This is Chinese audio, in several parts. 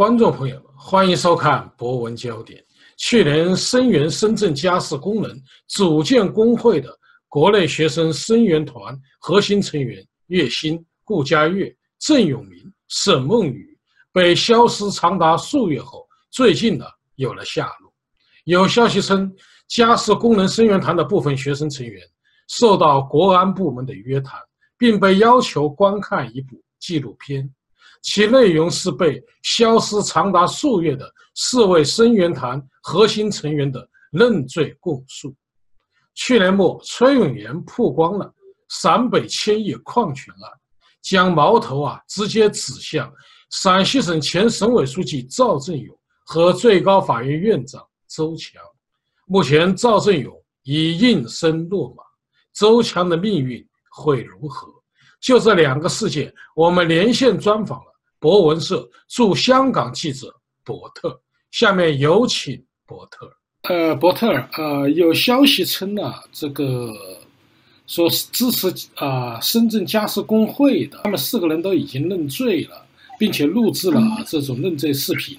观众朋友们，欢迎收看《博文焦点》。去年声援深圳家事工人组建工会的国内学生声援团核心成员岳鑫、顾家悦、郑永明、沈梦雨被消失长达数月后，最近呢有了下落。有消息称，家事工人声援团的部分学生成员受到国安部门的约谈，并被要求观看一部纪录片，其内容是被消失长达数月的四位声援团核心成员的认罪供述。去年末，崔永元曝光了陕北千亿矿权案，将矛头啊直接指向陕西省前省委书记赵正勇和最高法院院长。周强，目前赵振勇已应声落马，周强的命运会如何？就这两个事件，我们连线专访了博文社驻香港记者伯特。下面有请伯特。呃，伯特，呃，有消息称呢，这个说支持啊深圳家事工会的，他们四个人都已经认罪了，并且录制了这种认罪视频。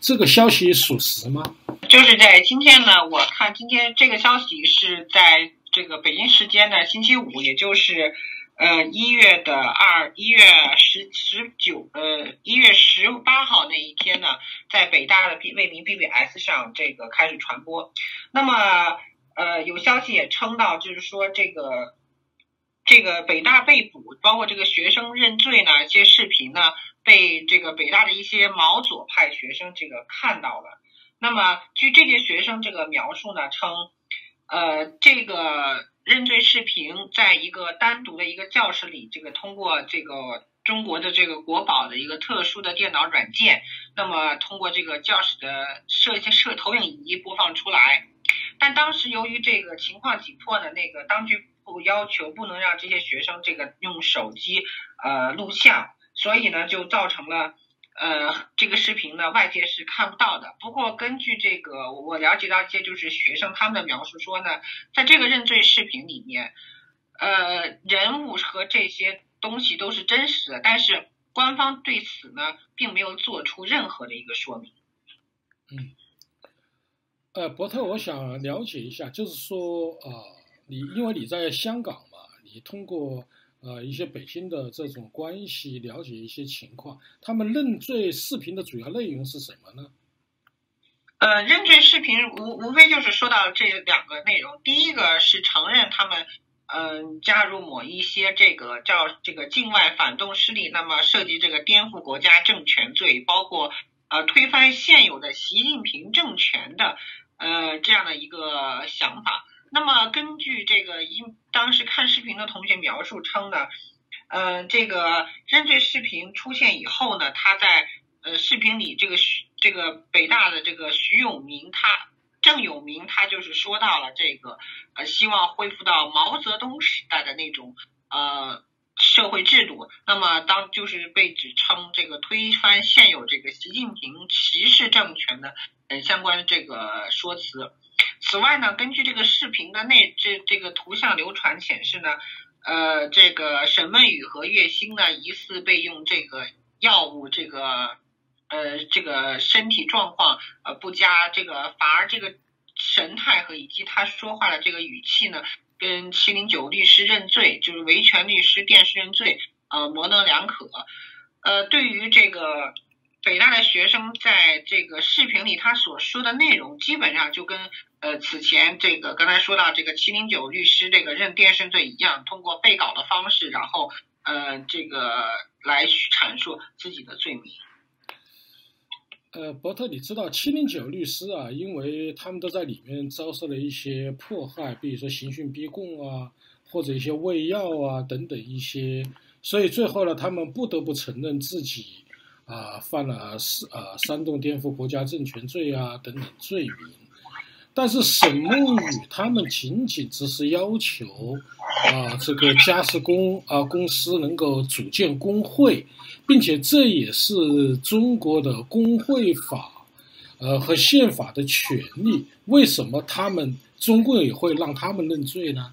这个消息属实吗？就是在今天呢，我看今天这个消息是在这个北京时间的星期五，也就是呃一月的二一月十十九呃一月十八号那一天呢，在北大的 B 为民 BBS 上这个开始传播。那么呃有消息也称到，就是说这个这个北大被捕，包括这个学生认罪呢，一些视频呢。被这个北大的一些毛左派学生这个看到了。那么，据这些学生这个描述呢，称，呃，这个认罪视频在一个单独的一个教室里，这个通过这个中国的这个国宝的一个特殊的电脑软件，那么通过这个教室的摄摄投影仪播放出来。但当时由于这个情况紧迫呢，那个当局部要求不能让这些学生这个用手机呃录像。所以呢，就造成了，呃，这个视频呢，外界是看不到的。不过根据这个我了解到一些就是学生他们的描述说呢，在这个认罪视频里面，呃，人物和这些东西都是真实的，但是官方对此呢，并没有做出任何的一个说明。嗯，呃，伯特，我想了解一下，就是说，呃，你因为你在香港嘛，你通过。呃，一些北京的这种关系，了解一些情况。他们认罪视频的主要内容是什么呢？呃，认罪视频无无非就是说到这两个内容。第一个是承认他们嗯加入某一些这个叫这个境外反动势力，那么涉及这个颠覆国家政权罪，包括呃推翻现有的习近平政权的呃这样的一个想法。那么根据这个一当时看视频的同学述称呢，呃，这个认罪视频出现以后呢，他在呃视频里这个徐这个北大的这个徐永明他郑永明他就是说到了这个呃希望恢复到毛泽东时代的那种呃社会制度，那么当就是被指称这个推翻现有这个习近平歧视政权的呃相关这个说辞。此外呢，根据这个视频的内这这个图像流传显示呢，呃，这个沈梦雨和岳星呢疑似被用这个药物，这个呃这个身体状况呃不佳，这个反而这个神态和以及他说话的这个语气呢，跟七零九律师认罪，就是维权律师电视认罪，呃模棱两可。呃，对于这个北大的学生在这个视频里他所说的内容，基本上就跟。呃，此前这个刚才说到这个七零九律师这个认电视罪一样，通过被告的方式，然后呃这个来阐述自己的罪名。呃，伯特，你知道七零九律师啊，因为他们都在里面遭受了一些迫害，比如说刑讯逼供啊，或者一些喂药啊等等一些，所以最后呢，他们不得不承认自己啊犯了是啊煽动颠覆国家政权罪啊等等罪名。但是沈梦雨他们仅仅只是要求，啊，这个家事公啊公司能够组建工会，并且这也是中国的工会法，呃和宪法的权利。为什么他们中共也会让他们认罪呢？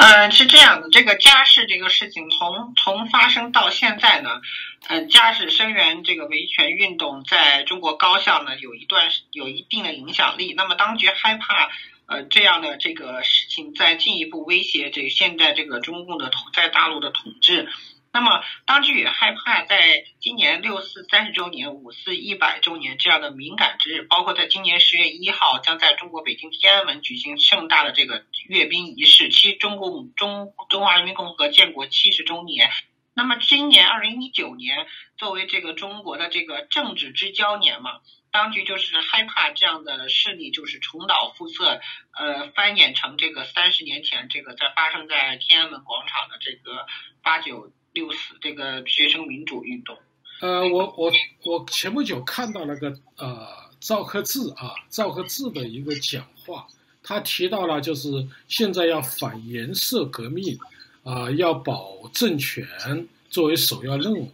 嗯，是这样的，这个家事这个事情从从发生到现在呢，嗯，家事声援这个维权运动在中国高校呢有一段有一定的影响力。那么当局害怕呃这样的这个事情再进一步威胁这现在这个中共的统在大陆的统治。那么，当局也害怕，在今年六四三十周年、五四一百周年这样的敏感之日，包括在今年十月一号将在中国北京天安门举行盛大的这个阅兵仪式，七中共中中华人民共和国建国七十周年。那么，今年二零一九年作为这个中国的这个政治之交年嘛，当局就是害怕这样的事例就是重蹈覆辙，呃，翻演成这个三十年前这个在发生在天安门广场的这个八九。六四这个学生民主运动，呃，我我我前不久看到那个呃赵克志啊赵克志的一个讲话，他提到了就是现在要反颜色革命，啊要保政权作为首要任务。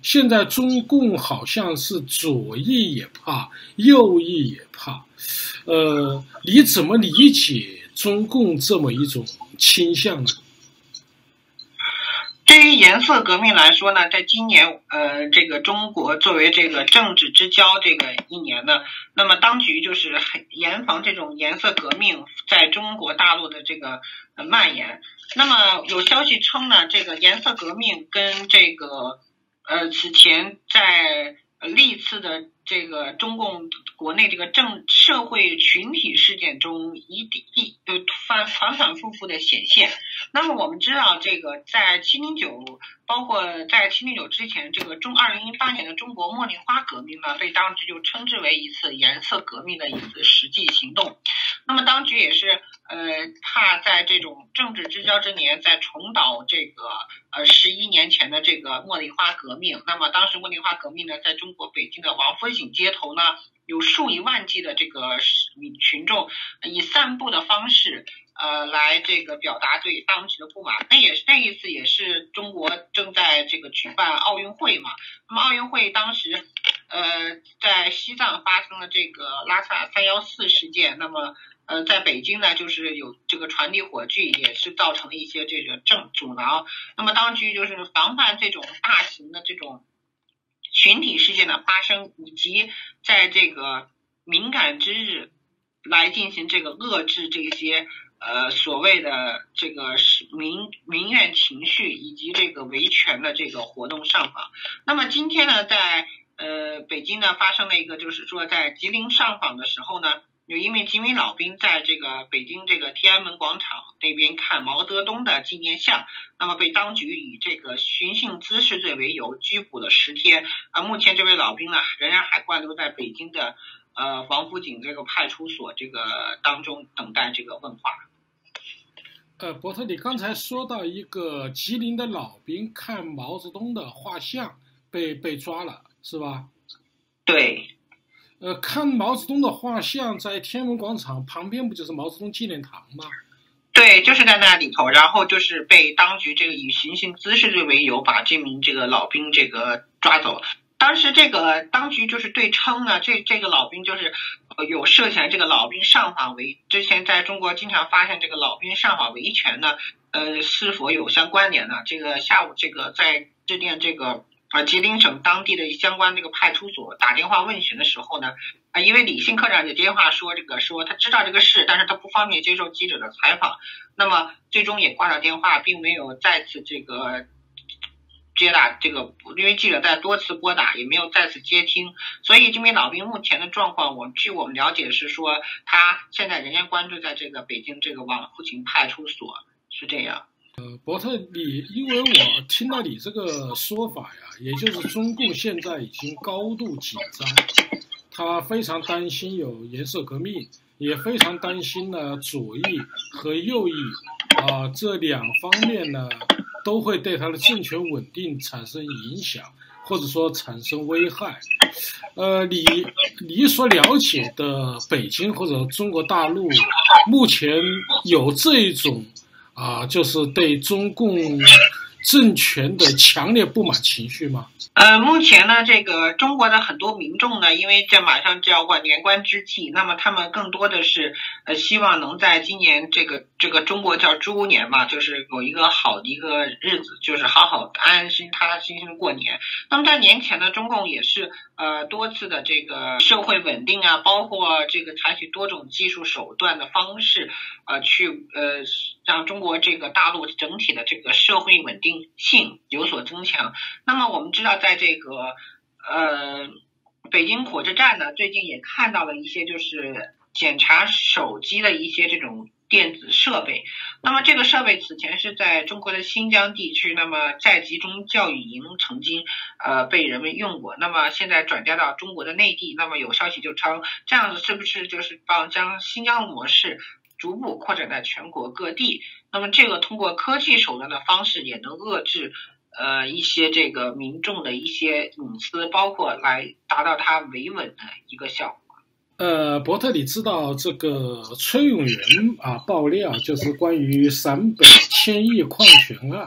现在中共好像是左翼也怕，右翼也怕，呃，你怎么理解中共这么一种倾向呢？颜色革命来说呢，在今年，呃，这个中国作为这个政治之交这个一年呢，那么当局就是很严防这种颜色革命在中国大陆的这个蔓延。那么有消息称呢，这个颜色革命跟这个，呃，此前在历次的。这个中共国内这个政社会群体事件中一一呃反反反复复的显现。那么我们知道，这个在七零九，包括在七零九之前，这个中二零一八年的中国茉莉花革命呢，被当局就称之为一次颜色革命的一次实际行动。那么当局也是呃怕在这种政治之交之年再重蹈这个呃十一年前的这个茉莉花革命。那么当时茉莉花革命呢，在中国北京的王府井街头呢，有数以万计的这个民群众以散步的方式，呃，来这个表达对当局的不满。那也是那一次，也是中国正在这个举办奥运会嘛。那么奥运会当时，呃，在西藏发生了这个拉萨三幺四事件。那么，呃，在北京呢，就是有这个传递火炬，也是造成了一些这个正阻挠。那么当局就是防范这种大型的这种。群体事件的发生，以及在这个敏感之日来进行这个遏制这些呃所谓的这个民民怨情绪以及这个维权的这个活动上访。那么今天呢，在呃北京呢发生了一个，就是说在吉林上访的时候呢。有一名吉林老兵在这个北京这个天安门广场那边看毛泽东的纪念像，那么被当局以这个寻衅滋事罪为由拘捕了十天。啊，目前这位老兵呢仍然还关留在北京的呃王府井这个派出所这个当中等待这个问话。呃，伯特，你刚才说到一个吉林的老兵看毛泽东的画像被被抓了，是吧？对。呃，看毛泽东的画像在天安门广场旁边，不就是毛泽东纪念堂吗？对，就是在那里头，然后就是被当局这个以寻衅滋事罪为由，把这名这个老兵这个抓走。当时这个当局就是对称呢，这这个老兵就是有涉嫌这个老兵上访维，之前在中国经常发现这个老兵上访维权呢，呃，是否有相关联呢？这个下午这个在致电这个。啊，吉林省当地的相关这个派出所打电话问询的时候呢，啊，因为李姓科长就电话说这个说他知道这个事，但是他不方便接受记者的采访，那么最终也挂了电话，并没有再次这个接打这个，因为记者在多次拨打也没有再次接听，所以这名老兵目前的状况，我据我们了解是说他现在仍然关注在这个北京这个王府井派出所，是这样。呃，伯特，你因为我听到你这个说法呀，也就是中共现在已经高度紧张，他非常担心有颜色革命，也非常担心呢左翼和右翼啊这两方面呢都会对他的政权稳定产生影响，或者说产生危害。呃，你你所了解的北京或者中国大陆目前有这一种？啊，就是对中共政权的强烈不满情绪吗？呃，目前呢，这个中国的很多民众呢，因为这马上就要过年关之际，那么他们更多的是呃希望能在今年这个这个中国叫猪年嘛，就是有一个好的一个日子，就是好好安安心踏踏心心过年。那么在年前呢，中共也是呃多次的这个社会稳定啊，包括这个采取多种技术手段的方式，呃去呃让中国这个大陆整体的这个社会稳定性有所增强。那么我们知道。在这个呃北京火车站呢，最近也看到了一些就是检查手机的一些这种电子设备。那么这个设备此前是在中国的新疆地区，那么在集中教育营曾经呃被人们用过。那么现在转嫁到中国的内地，那么有消息就称这样子是不是就是帮将新疆模式逐步扩展在全国各地？那么这个通过科技手段的方式也能遏制。呃，一些这个民众的一些隐私，包括来达到它维稳的一个效果。呃，伯特，你知道这个崔永元啊爆料，就是关于陕北千亿矿权案，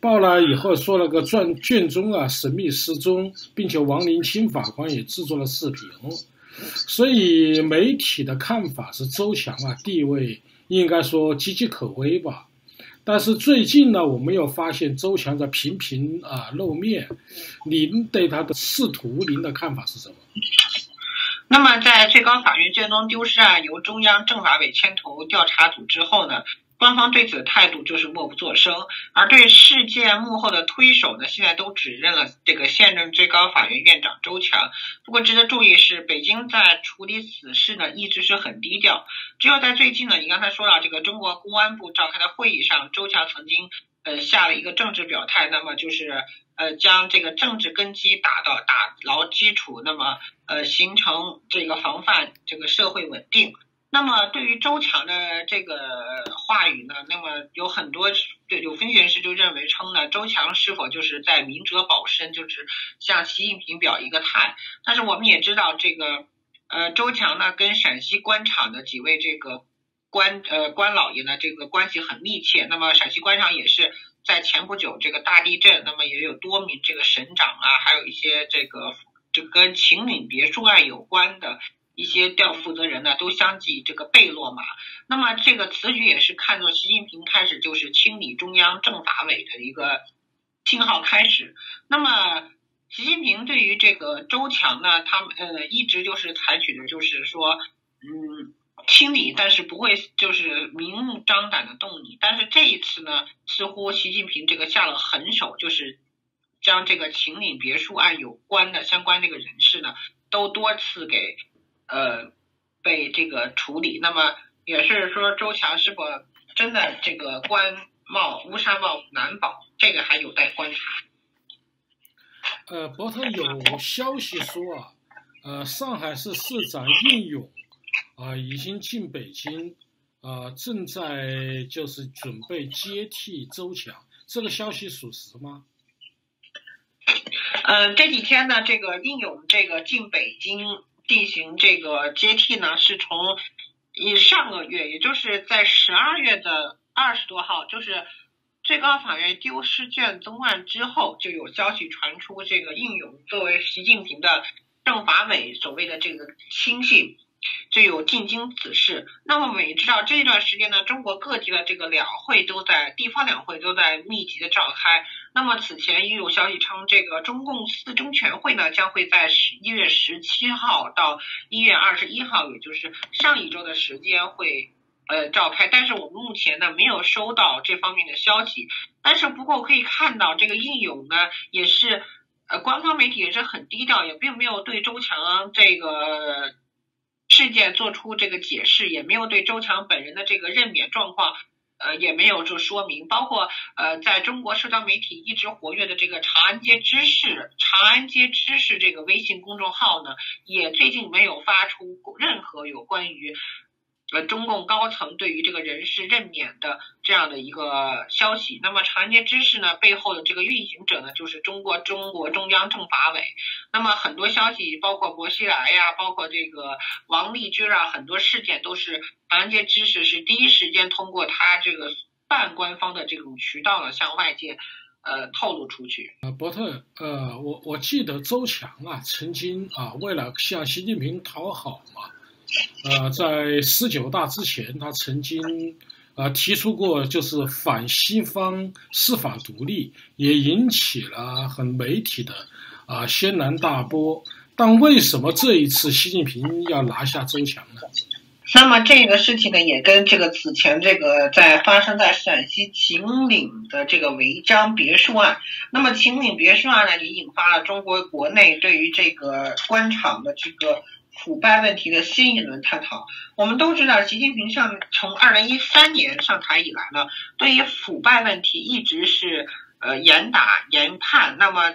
爆了以后说了个卷卷宗啊神秘失踪，并且王林清法官也制作了视频，所以媒体的看法是周强啊地位应该说岌岌可危吧。但是最近呢，我们又发现周强在频频啊露面。您对他的仕途，您的看法是什么？那么，在最高法院卷宗丢失案由中央政法委牵头调查组之后呢？官方对此的态度就是默不作声，而对事件幕后的推手呢，现在都指认了这个现任最高法院院长周强。不过值得注意是，北京在处理此事呢，一直是很低调。只有在最近呢，你刚才说到这个中国公安部召开的会议上，周强曾经呃下了一个政治表态，那么就是呃将这个政治根基打到打牢基础，那么呃形成这个防范这个社会稳定。那么对于周强的这个话语呢，那么有很多有分析人士就认为称呢，周强是否就是在明哲保身，就是向习近平表一个态。但是我们也知道，这个呃周强呢跟陕西官场的几位这个官呃官老爷呢这个关系很密切。那么陕西官场也是在前不久这个大地震，那么也有多名这个省长啊，还有一些这个这跟秦岭别墅案有关的。一些调负责人呢都相继这个被落马，那么这个此举也是看作习近平开始就是清理中央政法委的一个信号开始。那么习近平对于这个周强呢，他呃一直就是采取的就是说，嗯，清理，但是不会就是明目张胆的动你。但是这一次呢，似乎习近平这个下了狠手，就是将这个秦岭别墅案有关的相关这个人士呢，都多次给。呃，被这个处理，那么也是说周强是否真的这个官帽乌纱帽难保，这个还有待观察。呃，博特有消息说啊，呃，上海市市长应勇啊已经进北京，啊正在就是准备接替周强，这个消息属实吗？嗯，这几天呢，这个应勇这个进北京。进行这个接替呢，是从以上个月，也就是在十二月的二十多号，就是最高法院丢失卷宗案之后，就有消息传出，这个应勇作为习近平的政法委所谓的这个亲信。就有进京此事。那么我们也知道，这一段时间呢，中国各地的这个两会都在地方两会都在密集的召开。那么此前也有消息称，这个中共四中全会呢，将会在十一月十七号到一月二十一号，也就是上一周的时间会呃召开。但是我们目前呢没有收到这方面的消息。但是不过可以看到，这个应勇呢也是呃官方媒体也是很低调，也并没有对周强这个。事件做出这个解释，也没有对周强本人的这个任免状况，呃，也没有就说明。包括呃，在中国社交媒体一直活跃的这个长安街知识、长安街知识这个微信公众号呢，也最近没有发出任何有关于。呃，中共高层对于这个人事任免的这样的一个消息，那么长安街知识呢背后的这个运行者呢，就是中国中国中央政法委。那么很多消息，包括薄熙来呀，包括这个王立军啊，很多事件都是长安街知识是第一时间通过他这个半官方的这种渠道呢向外界呃透露出去。呃，伯特，呃，我我记得周强啊，曾经啊，为了向习近平讨好嘛，呃，在十九大之前，他曾经啊提出过就是反西方司法独立，也引起了很媒体的啊轩然大波。但为什么这一次习近平要拿下周强呢？那么这个事情呢，也跟这个此前这个在发生在陕西秦岭的这个违章别墅案，那么秦岭别墅案呢，也引发了中国国内对于这个官场的这个腐败问题的新一轮探讨。我们都知道，习近平上从二零一三年上台以来呢，对于腐败问题一直是呃严打严判。那么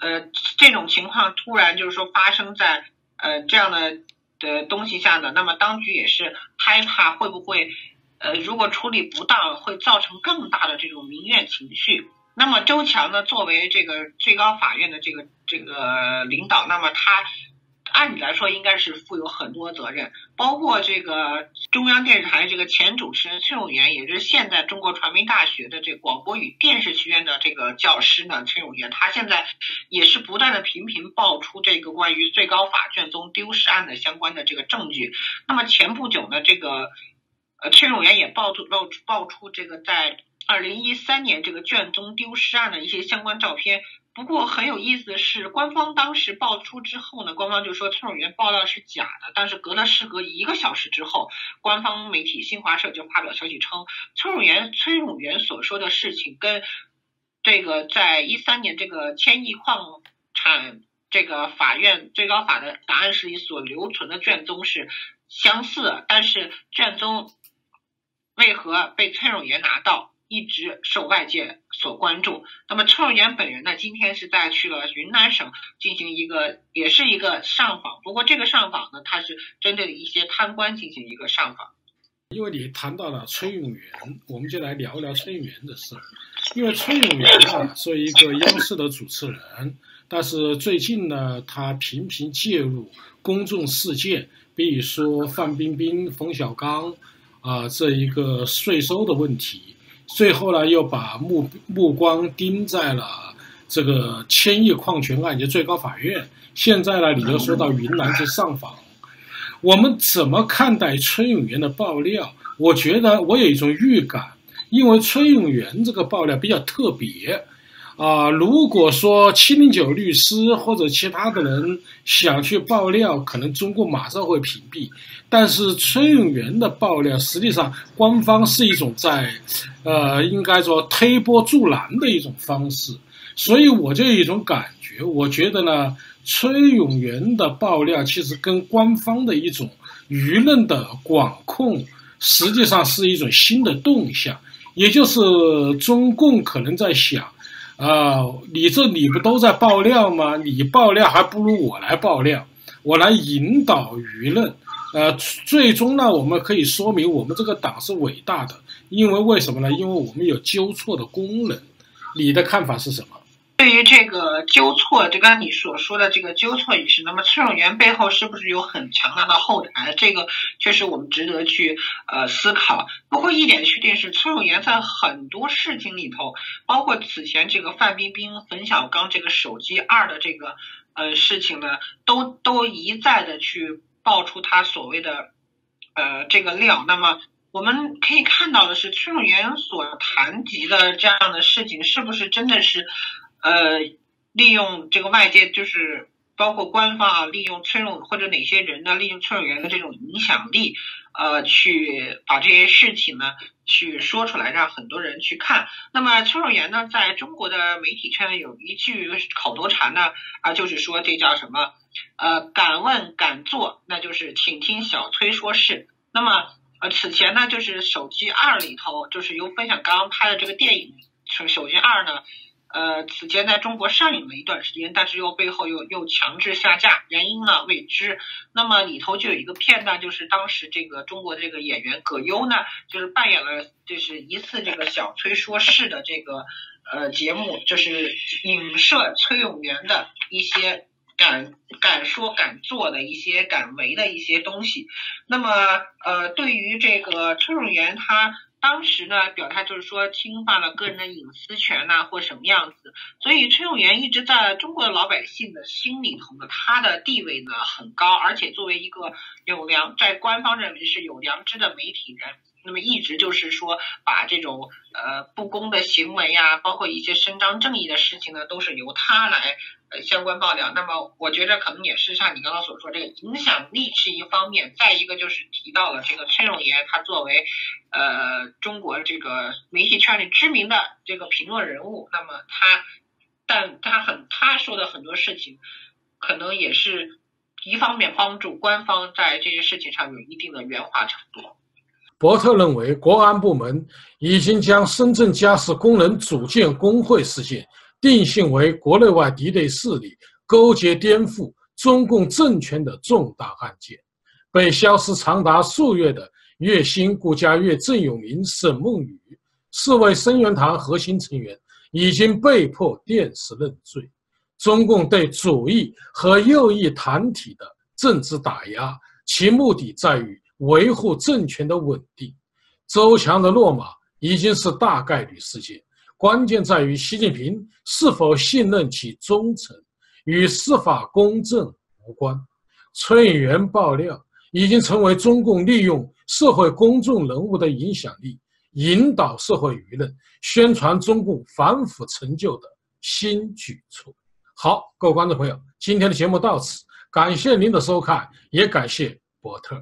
呃这种情况突然就是说发生在呃这样的。的东西下呢，那么当局也是害怕会不会，呃，如果处理不当，会造成更大的这种民怨情绪。那么周强呢，作为这个最高法院的这个这个领导，那么他。按理来说，应该是负有很多责任，包括这个中央电视台这个前主持人崔永元，也就是现在中国传媒大学的这广播与电视学院的这个教师呢。崔永元他现在也是不断的频频爆出这个关于最高法卷宗丢失案的相关的这个证据。那么前不久呢，这个呃崔永元也爆出爆爆出这个在二零一三年这个卷宗丢失案的一些相关照片。不过很有意思的是，官方当时爆出之后呢，官方就说崔永元爆料是假的。但是隔了事隔一个小时之后，官方媒体新华社就发表消息称，崔永元崔永元所说的事情跟这个在一三年这个千亿矿产这个法院最高法的答案室里所留存的卷宗是相似，但是卷宗为何被崔永元拿到？一直受外界所关注。那么，崔永元本人呢？今天是在去了云南省进行一个，也是一个上访。不过，这个上访呢，他是针对一些贪官进行一个上访。因为你谈到了崔永元，我们就来聊聊崔永元的事。因为崔永元呢，作为一个央视的主持人，但是最近呢，他频频介入公众事件，比如说范冰冰、冯小刚啊这一个税收的问题。最后呢，又把目目光盯在了这个千亿矿权案，件最高法院。现在呢，你又说到云南去上访，我们怎么看待崔永元的爆料？我觉得我有一种预感，因为崔永元这个爆料比较特别。啊，如果说七零九律师或者其他的人想去爆料，可能中共马上会屏蔽。但是崔永元的爆料，实际上官方是一种在，呃，应该说推波助澜的一种方式。所以我就有一种感觉，我觉得呢，崔永元的爆料其实跟官方的一种舆论的管控，实际上是一种新的动向，也就是中共可能在想。啊，你这你不都在爆料吗？你爆料还不如我来爆料，我来引导舆论。呃，最终呢，我们可以说明我们这个党是伟大的，因为为什么呢？因为我们有纠错的功能。你的看法是什么？对于这个纠错，就刚刚你所说的这个纠错仪式，那么崔永元背后是不是有很强大的后台？这个确实我们值得去呃思考。不过一点确定是，崔永元在很多事情里头，包括此前这个范冰冰、冯小刚这个手机二的这个呃事情呢，都都一再的去爆出他所谓的呃这个料。那么我们可以看到的是，崔永元所谈及的这样的事情，是不是真的是？呃，利用这个外界，就是包括官方啊，利用崔永或者哪些人呢？利用崔永元的这种影响力，呃，去把这些事情呢，去说出来，让很多人去看。那么崔永元呢，在中国的媒体圈有一句口头禅呢，啊，就是说这叫什么？呃，敢问敢做，那就是请听小崔说事。那么呃，此前呢，就是手机二里头，就是由分享刚刚拍的这个电影，手手机二呢。呃，此前在中国上映了一段时间，但是又背后又又强制下架，原因呢未知。那么里头就有一个片段，就是当时这个中国这个演员葛优呢，就是扮演了就是一次这个小崔说事的这个呃节目，就是影射崔永元的一些敢敢说敢做的一些敢为的一些东西。那么呃，对于这个崔永元他。当时呢表态就是说侵犯了个人的隐私权呐，或什么样子。所以崔永元一直在中国的老百姓的心里头呢，他的地位呢很高，而且作为一个有良，在官方认为是有良知的媒体人。那么一直就是说，把这种呃不公的行为呀，包括一些伸张正义的事情呢，都是由他来呃相关爆料。那么我觉得可能也是像你刚刚所说，这个影响力是一方面，再一个就是提到了这个崔永元，他作为呃中国这个媒体圈里知名的这个评论人物，那么他，但他很他说的很多事情，可能也是一方面帮助官方在这些事情上有一定的圆滑程度。伯特认为，国安部门已经将深圳嘉实工人组建工会事件定性为国内外敌对势力勾结颠覆中共政权的重大案件。被消失长达数月的月薪顾家粤郑永明、沈梦雨四位生源堂核心成员已经被迫电视认罪。中共对左翼和右翼团体的政治打压，其目的在于。维护政权的稳定，周强的落马已经是大概率事件。关键在于习近平是否信任其忠诚，与司法公正无关。崔永元爆料已经成为中共利用社会公众人物的影响力，引导社会舆论，宣传中共反腐成就的新举措。好，各位观众朋友，今天的节目到此，感谢您的收看，也感谢伯特。